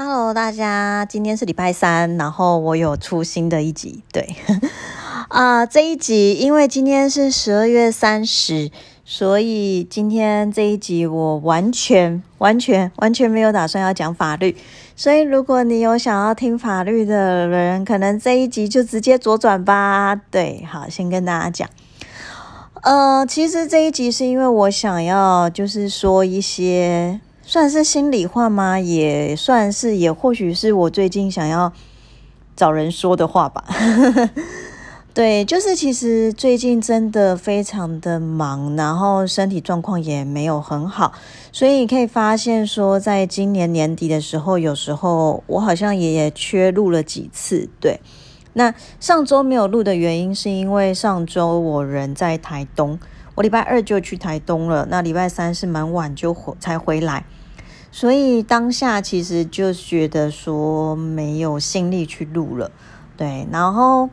Hello，大家，今天是礼拜三，然后我有出新的一集，对，啊，这一集因为今天是十二月三十，所以今天这一集我完全、完全、完全没有打算要讲法律，所以如果你有想要听法律的人，可能这一集就直接左转吧。对，好，先跟大家讲，呃，其实这一集是因为我想要就是说一些。算是心里话吗？也算是，也或许是我最近想要找人说的话吧。对，就是其实最近真的非常的忙，然后身体状况也没有很好，所以可以发现说，在今年年底的时候，有时候我好像也缺录了几次。对，那上周没有录的原因，是因为上周我人在台东，我礼拜二就去台东了，那礼拜三是蛮晚就回才回来。所以当下其实就觉得说没有心力去录了，对，然后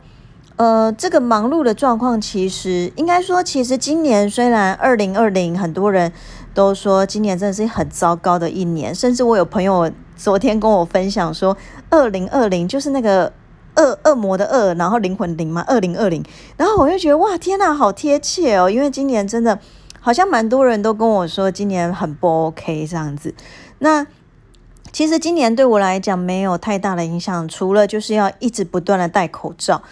呃，这个忙碌的状况其实应该说，其实今年虽然二零二零很多人都说今年真的是很糟糕的一年，甚至我有朋友昨天跟我分享说，二零二零就是那个恶恶魔的恶，然后灵魂灵嘛，二零二零，然后我就觉得哇，天哪，好贴切哦，因为今年真的好像蛮多人都跟我说今年很不 OK 这样子。那其实今年对我来讲没有太大的影响，除了就是要一直不断的戴口罩，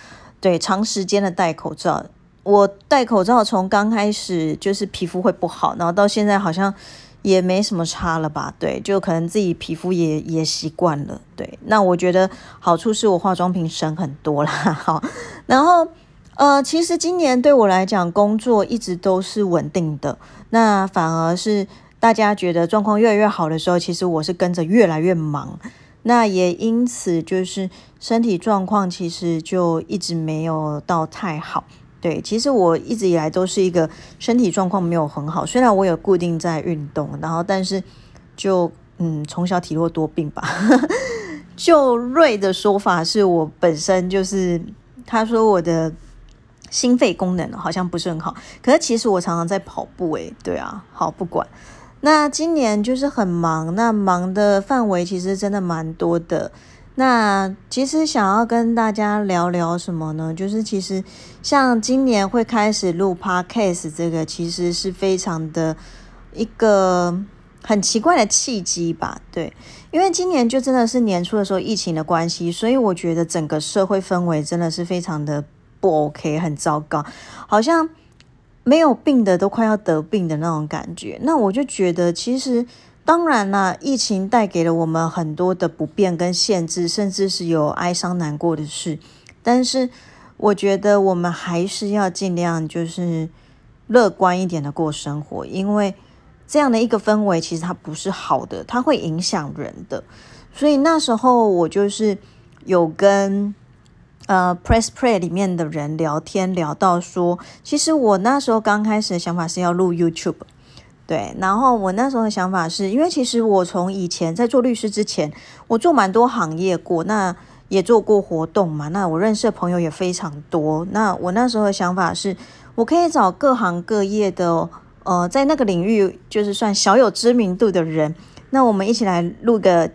对，长时间的戴口罩。我戴口罩从刚开始就是皮肤会不好，然后到现在好像也没什么差了吧？对，就可能自己皮肤也也习惯了。对，那我觉得好处是我化妆品省很多啦。好，然后呃，其实今年对我来讲工作一直都是稳定的，那反而是。大家觉得状况越来越好的时候，其实我是跟着越来越忙，那也因此就是身体状况其实就一直没有到太好。对，其实我一直以来都是一个身体状况没有很好，虽然我有固定在运动，然后但是就嗯从小体弱多病吧。就瑞的说法是我本身就是他说我的心肺功能好像不是很好，可是其实我常常在跑步诶，对啊，好不管。那今年就是很忙，那忙的范围其实真的蛮多的。那其实想要跟大家聊聊什么呢？就是其实像今年会开始录 podcast 这个，其实是非常的一个很奇怪的契机吧？对，因为今年就真的是年初的时候疫情的关系，所以我觉得整个社会氛围真的是非常的不 OK，很糟糕，好像。没有病的都快要得病的那种感觉，那我就觉得，其实当然啦，疫情带给了我们很多的不便跟限制，甚至是有哀伤难过的事。但是我觉得我们还是要尽量就是乐观一点的过生活，因为这样的一个氛围其实它不是好的，它会影响人的。所以那时候我就是有跟。呃，Press Play 里面的人聊天聊到说，其实我那时候刚开始的想法是要录 YouTube，对，然后我那时候的想法是因为其实我从以前在做律师之前，我做蛮多行业过，那也做过活动嘛，那我认识的朋友也非常多，那我那时候的想法是，我可以找各行各业的，呃，在那个领域就是算小有知名度的人，那我们一起来录个。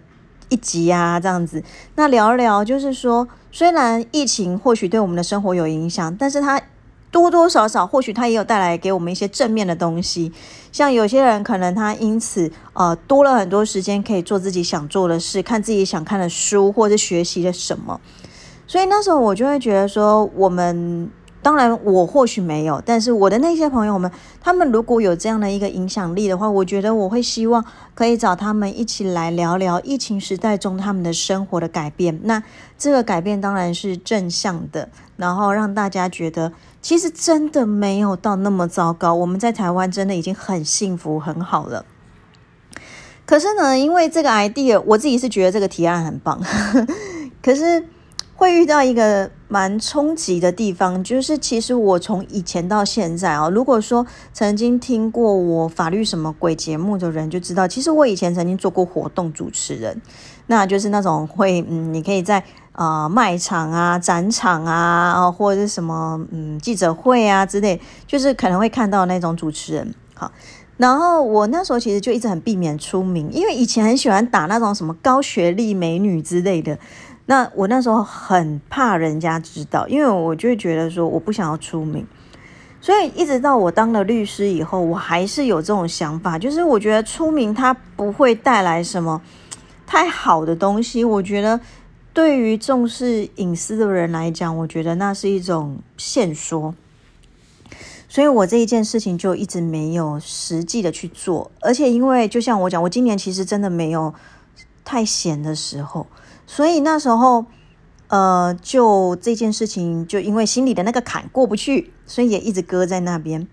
一集啊，这样子，那聊一聊，就是说，虽然疫情或许对我们的生活有影响，但是它多多少少，或许它也有带来给我们一些正面的东西。像有些人可能他因此呃多了很多时间可以做自己想做的事，看自己想看的书，或者学习了什么。所以那时候我就会觉得说，我们。当然，我或许没有，但是我的那些朋友们，他们如果有这样的一个影响力的话，我觉得我会希望可以找他们一起来聊聊疫情时代中他们的生活的改变。那这个改变当然是正向的，然后让大家觉得其实真的没有到那么糟糕。我们在台湾真的已经很幸福很好了。可是呢，因为这个 idea，我自己是觉得这个提案很棒，可是。会遇到一个蛮冲击的地方，就是其实我从以前到现在啊，如果说曾经听过我法律什么鬼节目的人，就知道其实我以前曾经做过活动主持人，那就是那种会嗯，你可以在啊卖场啊、展场啊，或者是什么嗯记者会啊之类，就是可能会看到那种主持人。好，然后我那时候其实就一直很避免出名，因为以前很喜欢打那种什么高学历美女之类的。那我那时候很怕人家知道，因为我就觉得说我不想要出名。所以一直到我当了律师以后，我还是有这种想法，就是我觉得出名它不会带来什么太好的东西。我觉得对于重视隐私的人来讲，我觉得那是一种线说。所以我这一件事情就一直没有实际的去做，而且因为就像我讲，我今年其实真的没有太闲的时候，所以那时候呃，就这件事情就因为心里的那个坎过不去，所以也一直搁在那边。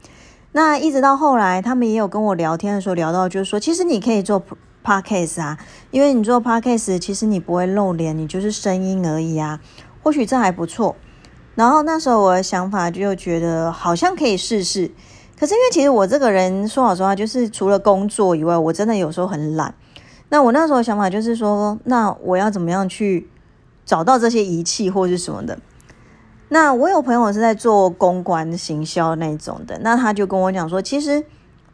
那一直到后来，他们也有跟我聊天的时候聊到，就是说，其实你可以做 podcast 啊，因为你做 podcast，其实你不会露脸，你就是声音而已啊，或许这还不错。然后那时候我的想法就觉得好像可以试试，可是因为其实我这个人说老实话，就是除了工作以外，我真的有时候很懒。那我那时候想法就是说，那我要怎么样去找到这些仪器或者是什么的？那我有朋友是在做公关行销那种的，那他就跟我讲说，其实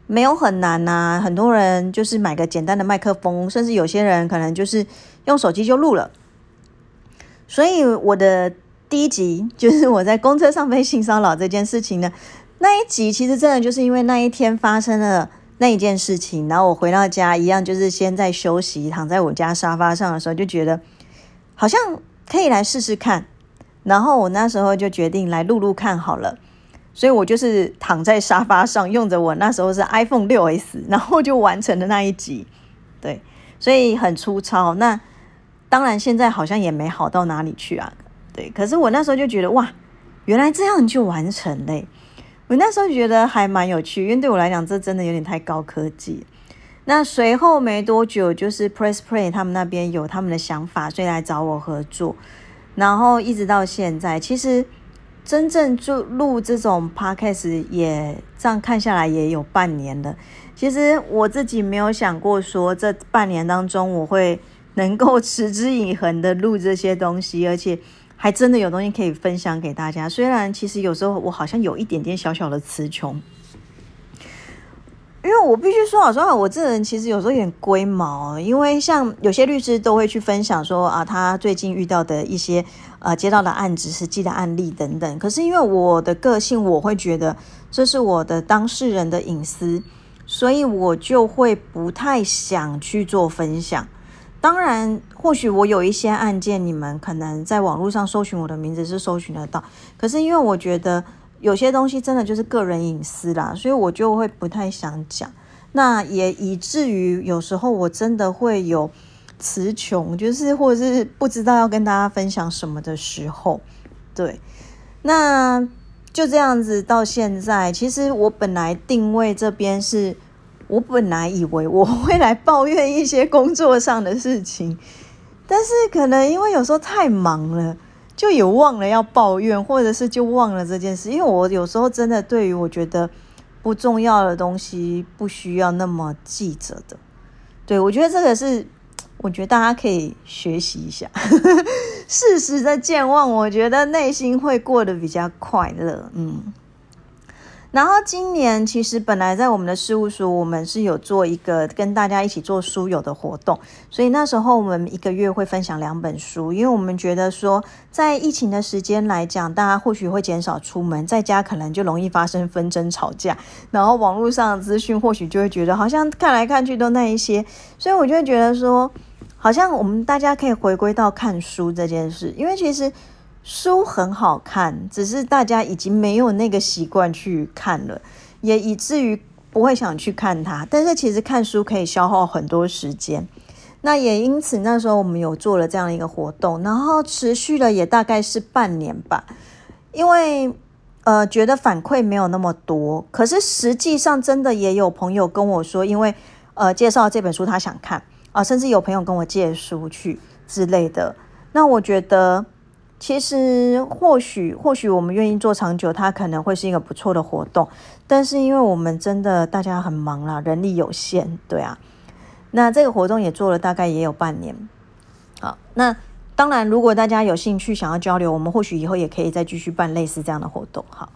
没有很难呐，很多人就是买个简单的麦克风，甚至有些人可能就是用手机就录了。所以我的。第一集就是我在公车上被性骚扰这件事情呢，那一集其实真的就是因为那一天发生了那一件事情，然后我回到家一样，就是先在休息，躺在我家沙发上的时候，就觉得好像可以来试试看，然后我那时候就决定来录录看好了，所以我就是躺在沙发上，用着我那时候是 iPhone 六 S，然后就完成了那一集，对，所以很粗糙。那当然现在好像也没好到哪里去啊。对，可是我那时候就觉得哇，原来这样就完成嘞！我那时候觉得还蛮有趣，因为对我来讲，这真的有点太高科技。那随后没多久，就是 Press Play 他们那边有他们的想法，所以来找我合作。然后一直到现在，其实真正就录这种 Podcast 也这样看下来也有半年了。其实我自己没有想过说，这半年当中我会能够持之以恒的录这些东西，而且。还真的有东西可以分享给大家，虽然其实有时候我好像有一点点小小的词穷，因为我必须说老实话，我这人其实有时候有点龟毛，因为像有些律师都会去分享说啊，他最近遇到的一些呃接到的案子、实际的案例等等，可是因为我的个性，我会觉得这是我的当事人的隐私，所以我就会不太想去做分享。当然，或许我有一些案件，你们可能在网络上搜寻我的名字是搜寻得到。可是因为我觉得有些东西真的就是个人隐私啦，所以我就会不太想讲。那也以至于有时候我真的会有词穷，就是或者是不知道要跟大家分享什么的时候。对，那就这样子到现在，其实我本来定位这边是。我本来以为我会来抱怨一些工作上的事情，但是可能因为有时候太忙了，就有忘了要抱怨，或者是就忘了这件事。因为我有时候真的对于我觉得不重要的东西，不需要那么记着的。对我觉得这个是，我觉得大家可以学习一下，适时的健忘，我觉得内心会过得比较快乐。嗯。然后今年其实本来在我们的事务所，我们是有做一个跟大家一起做书友的活动，所以那时候我们一个月会分享两本书，因为我们觉得说，在疫情的时间来讲，大家或许会减少出门，在家可能就容易发生纷争吵架，然后网络上的资讯或许就会觉得好像看来看去都那一些，所以我就会觉得说，好像我们大家可以回归到看书这件事，因为其实。书很好看，只是大家已经没有那个习惯去看了，也以至于不会想去看它。但是其实看书可以消耗很多时间，那也因此那时候我们有做了这样一个活动，然后持续了也大概是半年吧。因为呃觉得反馈没有那么多，可是实际上真的也有朋友跟我说，因为呃介绍这本书他想看啊，甚至有朋友跟我借书去之类的。那我觉得。其实或许或许我们愿意做长久，它可能会是一个不错的活动。但是因为我们真的大家很忙啦，人力有限，对啊。那这个活动也做了大概也有半年。好，那当然如果大家有兴趣想要交流，我们或许以后也可以再继续办类似这样的活动。好，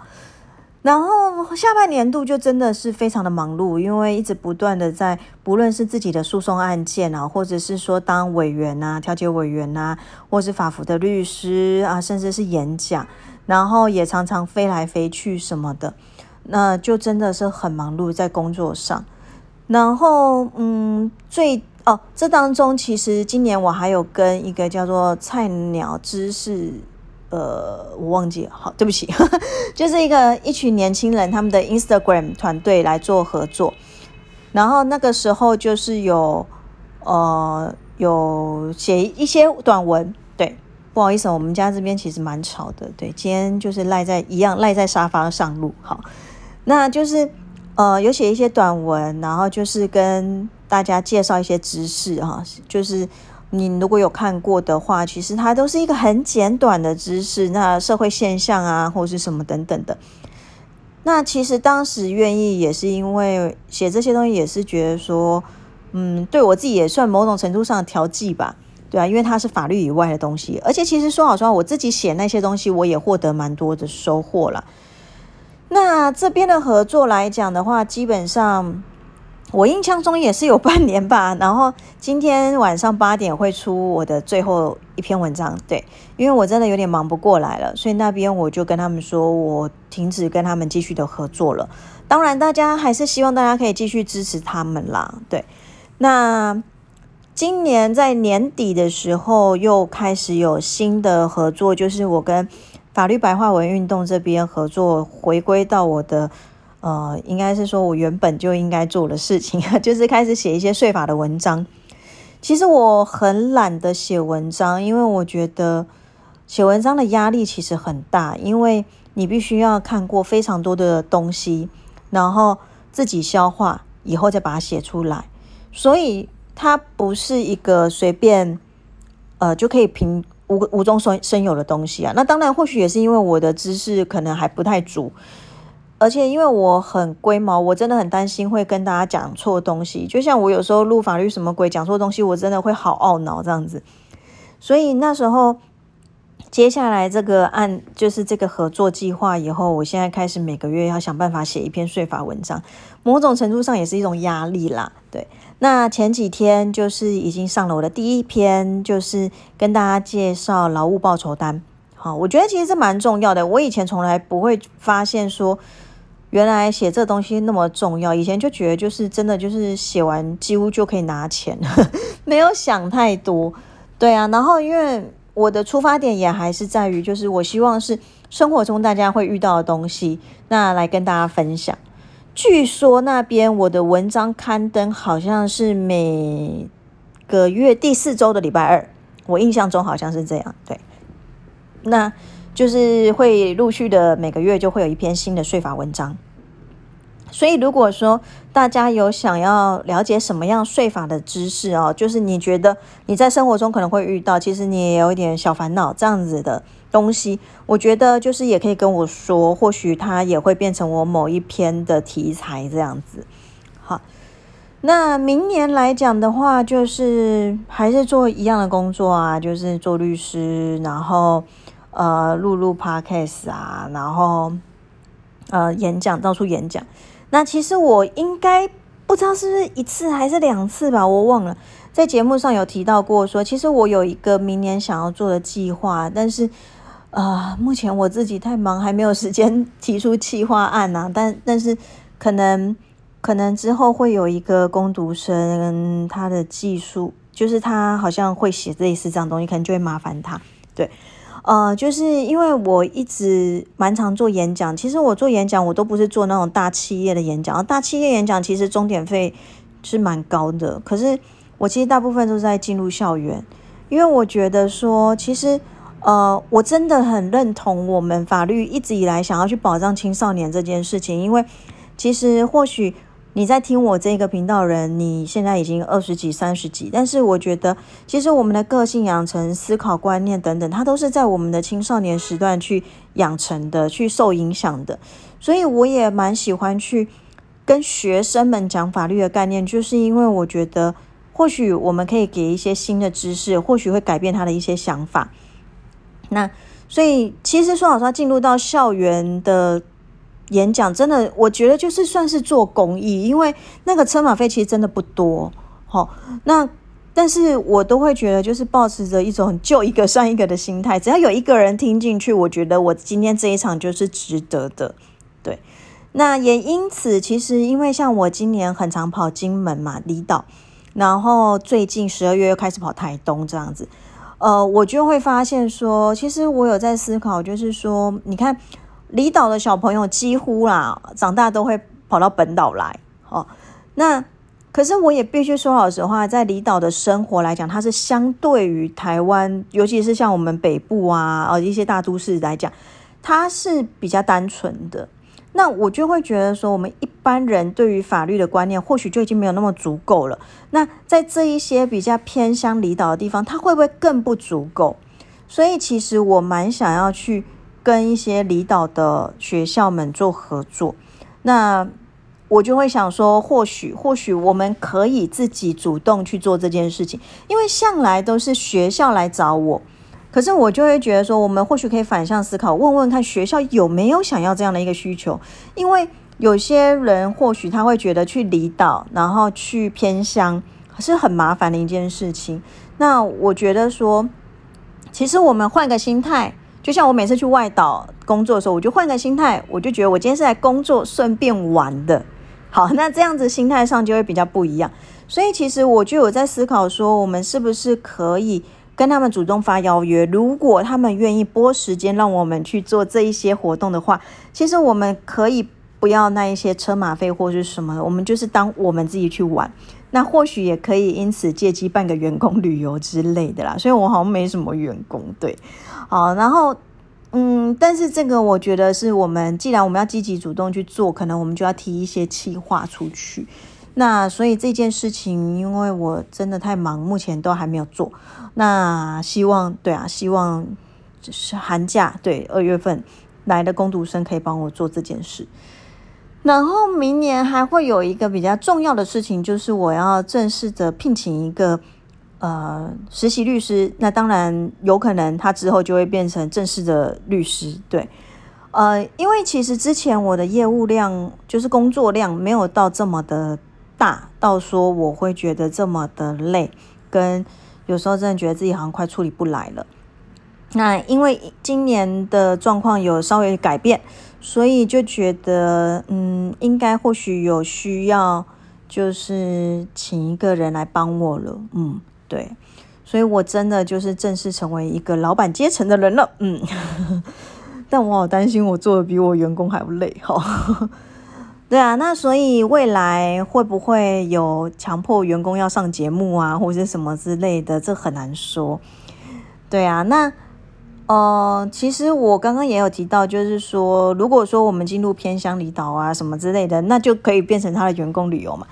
然后下半年度就真的是非常的忙碌，因为一直不断的在，不论是自己的诉讼案件啊，或者是说当委员呐、调解委员呐，或是法服的律师啊，甚至是演讲，然后也常常飞来飞去什么的，那就真的是很忙碌在工作上。然后，嗯，最哦，这当中其实今年我还有跟一个叫做菜鸟知识。呃，我忘记了，好，对不起，就是一个一群年轻人，他们的 Instagram 团队来做合作，然后那个时候就是有呃有写一些短文，对，不好意思，我们家这边其实蛮吵的，对，今天就是赖在一样赖在沙发上录，好，那就是呃有写一些短文，然后就是跟大家介绍一些知识哈，就是。你如果有看过的话，其实它都是一个很简短的知识，那社会现象啊，或者是什么等等的。那其实当时愿意也是因为写这些东西，也是觉得说，嗯，对我自己也算某种程度上的调剂吧，对啊，因为它是法律以外的东西，而且其实说好说，我自己写那些东西，我也获得蛮多的收获了。那这边的合作来讲的话，基本上。我印象中也是有半年吧，然后今天晚上八点会出我的最后一篇文章，对，因为我真的有点忙不过来了，所以那边我就跟他们说，我停止跟他们继续的合作了。当然，大家还是希望大家可以继续支持他们啦，对。那今年在年底的时候又开始有新的合作，就是我跟法律白话文运动这边合作，回归到我的。呃，应该是说我原本就应该做的事情，就是开始写一些税法的文章。其实我很懒得写文章，因为我觉得写文章的压力其实很大，因为你必须要看过非常多的东西，然后自己消化以后再把它写出来，所以它不是一个随便呃就可以凭无无中生生有的东西啊。那当然，或许也是因为我的知识可能还不太足。而且因为我很龟毛，我真的很担心会跟大家讲错东西。就像我有时候录法律什么鬼讲错东西，我真的会好懊恼这样子。所以那时候接下来这个案就是这个合作计划以后，我现在开始每个月要想办法写一篇税法文章，某种程度上也是一种压力啦。对，那前几天就是已经上了我的第一篇，就是跟大家介绍劳务报酬单。好，我觉得其实这蛮重要的。我以前从来不会发现说。原来写这东西那么重要，以前就觉得就是真的就是写完几乎就可以拿钱，没有想太多。对啊，然后因为我的出发点也还是在于，就是我希望是生活中大家会遇到的东西，那来跟大家分享。据说那边我的文章刊登好像是每个月第四周的礼拜二，我印象中好像是这样。对，那。就是会陆续的每个月就会有一篇新的税法文章，所以如果说大家有想要了解什么样税法的知识哦，就是你觉得你在生活中可能会遇到，其实你也有一点小烦恼这样子的东西，我觉得就是也可以跟我说，或许它也会变成我某一篇的题材这样子。好，那明年来讲的话，就是还是做一样的工作啊，就是做律师，然后。呃，录录 podcast 啊，然后呃，演讲到处演讲。那其实我应该不知道是不是一次还是两次吧，我忘了。在节目上有提到过，说其实我有一个明年想要做的计划，但是啊，目前我自己太忙，还没有时间提出计划案呐。但但是可能可能之后会有一个攻读生，他的技术就是他好像会写类似这样东西，可能就会麻烦他，对。呃，就是因为我一直蛮常做演讲，其实我做演讲我都不是做那种大企业的演讲，大企业演讲其实终点费是蛮高的，可是我其实大部分都在进入校园，因为我觉得说，其实呃，我真的很认同我们法律一直以来想要去保障青少年这件事情，因为其实或许。你在听我这个频道人，你现在已经二十几、三十几，但是我觉得，其实我们的个性养成、思考观念等等，它都是在我们的青少年时段去养成的、去受影响的。所以我也蛮喜欢去跟学生们讲法律的概念，就是因为我觉得，或许我们可以给一些新的知识，或许会改变他的一些想法。那所以，其实说老实话，进入到校园的。演讲，真的我觉得就是算是做公益，因为那个车马费其实真的不多，好，那但是我都会觉得就是保持着一种救一个算一个的心态，只要有一个人听进去，我觉得我今天这一场就是值得的，对。那也因此，其实因为像我今年很常跑金门嘛，离岛，然后最近十二月又开始跑台东这样子，呃，我就会发现说，其实我有在思考，就是说，你看离岛的小朋友几乎啦，长大都会跑到本岛来，哦，那可是我也必须说老实话，在离岛的生活来讲，它是相对于台湾，尤其是像我们北部啊，哦一些大都市来讲，它是比较单纯的。那我就会觉得说，我们一般人对于法律的观念，或许就已经没有那么足够了。那在这一些比较偏乡离岛的地方，它会不会更不足够？所以其实我蛮想要去跟一些离岛的学校们做合作。那我就会想说，或许或许我们可以自己主动去做这件事情，因为向来都是学校来找我。可是我就会觉得说，我们或许可以反向思考，问问看学校有没有想要这样的一个需求。因为有些人或许他会觉得去离岛，然后去偏乡是很麻烦的一件事情。那我觉得说，其实我们换个心态，就像我每次去外岛工作的时候，我就换个心态，我就觉得我今天是来工作顺便玩的。好，那这样子心态上就会比较不一样。所以其实我就有在思考说，我们是不是可以。跟他们主动发邀约，如果他们愿意拨时间让我们去做这一些活动的话，其实我们可以不要那一些车马费或是什么，我们就是当我们自己去玩，那或许也可以因此借机办个员工旅游之类的啦。所以我好像没什么员工，对，好，然后嗯，但是这个我觉得是我们既然我们要积极主动去做，可能我们就要提一些企划出去。那所以这件事情，因为我真的太忙，目前都还没有做。那希望对啊，希望就是寒假对二月份来的工读生可以帮我做这件事。然后明年还会有一个比较重要的事情，就是我要正式的聘请一个呃实习律师。那当然有可能他之后就会变成正式的律师。对，呃，因为其实之前我的业务量就是工作量没有到这么的。大到说我会觉得这么的累，跟有时候真的觉得自己好像快处理不来了。那因为今年的状况有稍微改变，所以就觉得嗯，应该或许有需要，就是请一个人来帮我了。嗯，对，所以我真的就是正式成为一个老板阶层的人了。嗯，但我好担心我做的比我员工还累哈。对啊，那所以未来会不会有强迫员工要上节目啊，或者什么之类的，这很难说。对啊，那呃，其实我刚刚也有提到，就是说，如果说我们进入偏乡离岛啊什么之类的，那就可以变成他的员工旅游嘛。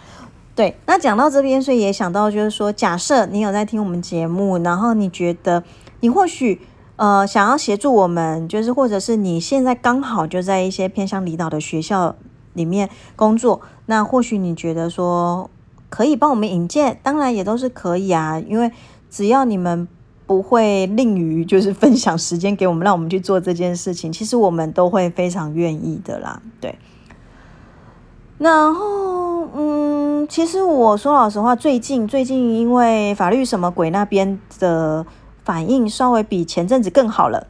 对，那讲到这边，所以也想到就是说，假设你有在听我们节目，然后你觉得你或许呃想要协助我们，就是或者是你现在刚好就在一些偏乡离岛的学校。里面工作，那或许你觉得说可以帮我们引荐，当然也都是可以啊，因为只要你们不会吝于就是分享时间给我们，让我们去做这件事情，其实我们都会非常愿意的啦。对，然后嗯，其实我说老实话，最近最近因为法律什么鬼那边的反应稍微比前阵子更好了，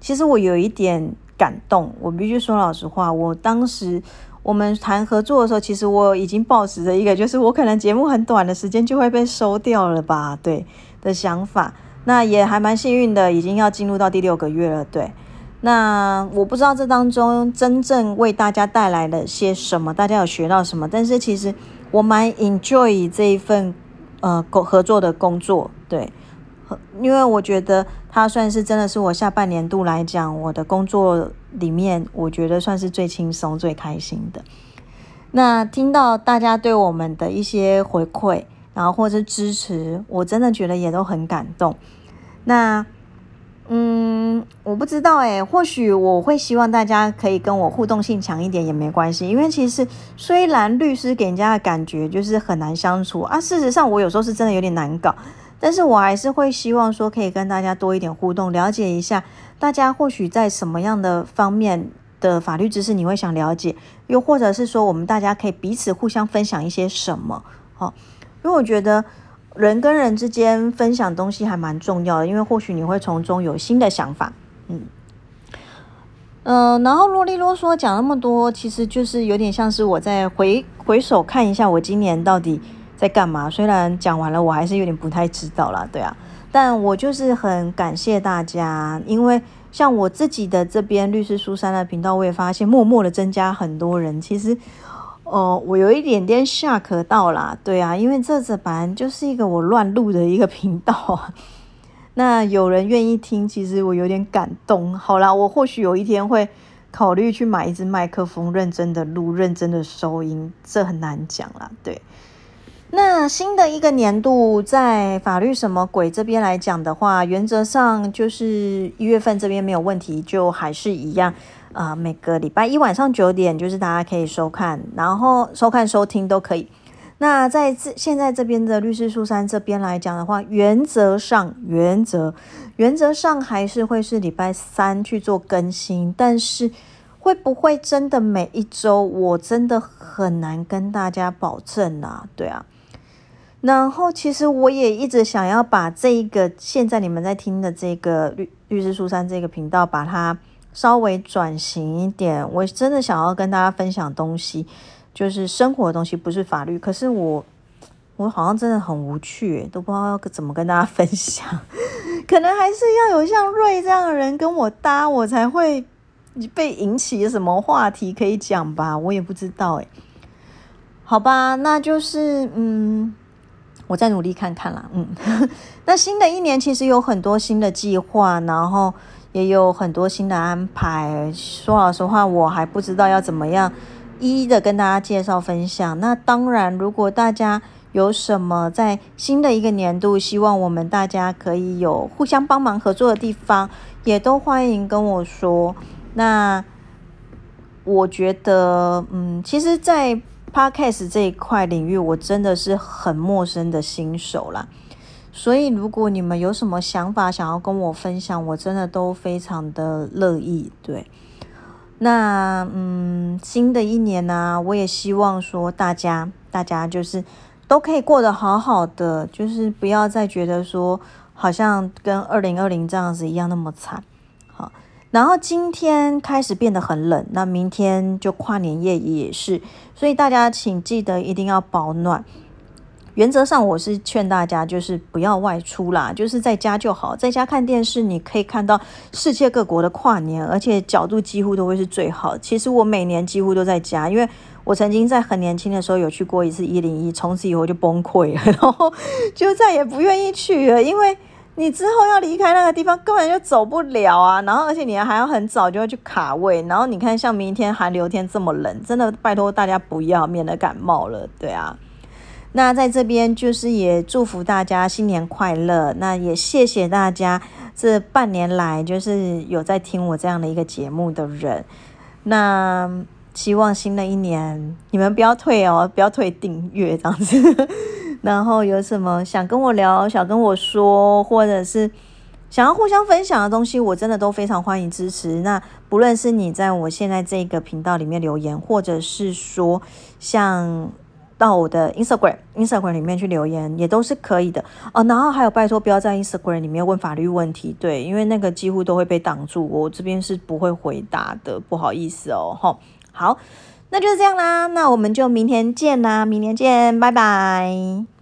其实我有一点。感动，我必须说老实话。我当时我们谈合作的时候，其实我已经抱持着一个，就是我可能节目很短的时间就会被收掉了吧，对的想法。那也还蛮幸运的，已经要进入到第六个月了。对，那我不知道这当中真正为大家带来了些什么，大家有学到什么？但是其实我蛮 enjoy 这一份呃工合作的工作，对。因为我觉得它算是真的是我下半年度来讲，我的工作里面，我觉得算是最轻松、最开心的。那听到大家对我们的一些回馈，然后或者支持，我真的觉得也都很感动。那嗯，我不知道诶，或许我会希望大家可以跟我互动性强一点也没关系，因为其实虽然律师给人家的感觉就是很难相处啊，事实上我有时候是真的有点难搞。但是我还是会希望说，可以跟大家多一点互动，了解一下大家或许在什么样的方面的法律知识你会想了解，又或者是说我们大家可以彼此互相分享一些什么？哦，因为我觉得人跟人之间分享东西还蛮重要的，因为或许你会从中有新的想法。嗯，呃，然后啰里啰嗦讲那么多，其实就是有点像是我在回回首看一下我今年到底在干嘛。虽然讲完了，我还是有点不太知道啦，对啊，但我就是很感谢大家，因为。像我自己的这边律师书山的频道，我也发现默默的增加很多人。其实，哦，我有一点点吓可到啦，对啊，因为这这本来就是一个我乱录的一个频道啊。那有人愿意听，其实我有点感动。好啦，我或许有一天会考虑去买一支麦克风，认真的录，认真的收音，这很难讲啦，对。那新的一个年度，在法律什么鬼这边来讲的话，原则上就是一月份这边没有问题，就还是一样啊。每个礼拜一晚上九点，就是大家可以收看，然后收看收听都可以。那在这现在这边的律师书山这边来讲的话，原则上原则原则上还是会是礼拜三去做更新，但是会不会真的每一周，我真的很难跟大家保证啊。对啊。然后，其实我也一直想要把这一个现在你们在听的这个律律师书山这个频道，把它稍微转型一点。我真的想要跟大家分享东西，就是生活的东西，不是法律。可是我，我好像真的很无趣，都不知道要怎么跟大家分享。可能还是要有像瑞这样的人跟我搭，我才会被引起什么话题可以讲吧？我也不知道诶。好吧，那就是嗯。我再努力看看啦，嗯，那新的一年其实有很多新的计划，然后也有很多新的安排。说老实话，我还不知道要怎么样一一的跟大家介绍分享。那当然，如果大家有什么在新的一个年度，希望我们大家可以有互相帮忙合作的地方，也都欢迎跟我说。那我觉得，嗯，其实，在 Podcast 这一块领域，我真的是很陌生的新手啦。所以如果你们有什么想法想要跟我分享，我真的都非常的乐意。对，那嗯，新的一年呢，我也希望说大家，大家就是都可以过得好好的，就是不要再觉得说好像跟二零二零这样子一样那么惨。好然后今天开始变得很冷，那明天就跨年夜也是，所以大家请记得一定要保暖。原则上，我是劝大家就是不要外出啦，就是在家就好，在家看电视，你可以看到世界各国的跨年，而且角度几乎都会是最好。其实我每年几乎都在家，因为我曾经在很年轻的时候有去过一次一零一，从此以后就崩溃了，然后就再也不愿意去了，因为。你之后要离开那个地方，根本就走不了啊！然后，而且你还要很早就要去卡位。然后你看，像明天寒流天这么冷，真的拜托大家不要，免得感冒了。对啊，那在这边就是也祝福大家新年快乐。那也谢谢大家这半年来就是有在听我这样的一个节目的人。那希望新的一年你们不要退哦，不要退订阅这样子。然后有什么想跟我聊、想跟我说，或者是想要互相分享的东西，我真的都非常欢迎支持。那不论是你在我现在这个频道里面留言，或者是说像到我的 Instagram、Instagram 里面去留言，也都是可以的哦。然后还有拜托不要在 Instagram 里面问法律问题，对，因为那个几乎都会被挡住，我这边是不会回答的，不好意思哦。吼，好。那就是这样啦，那我们就明天见啦，明天见，拜拜。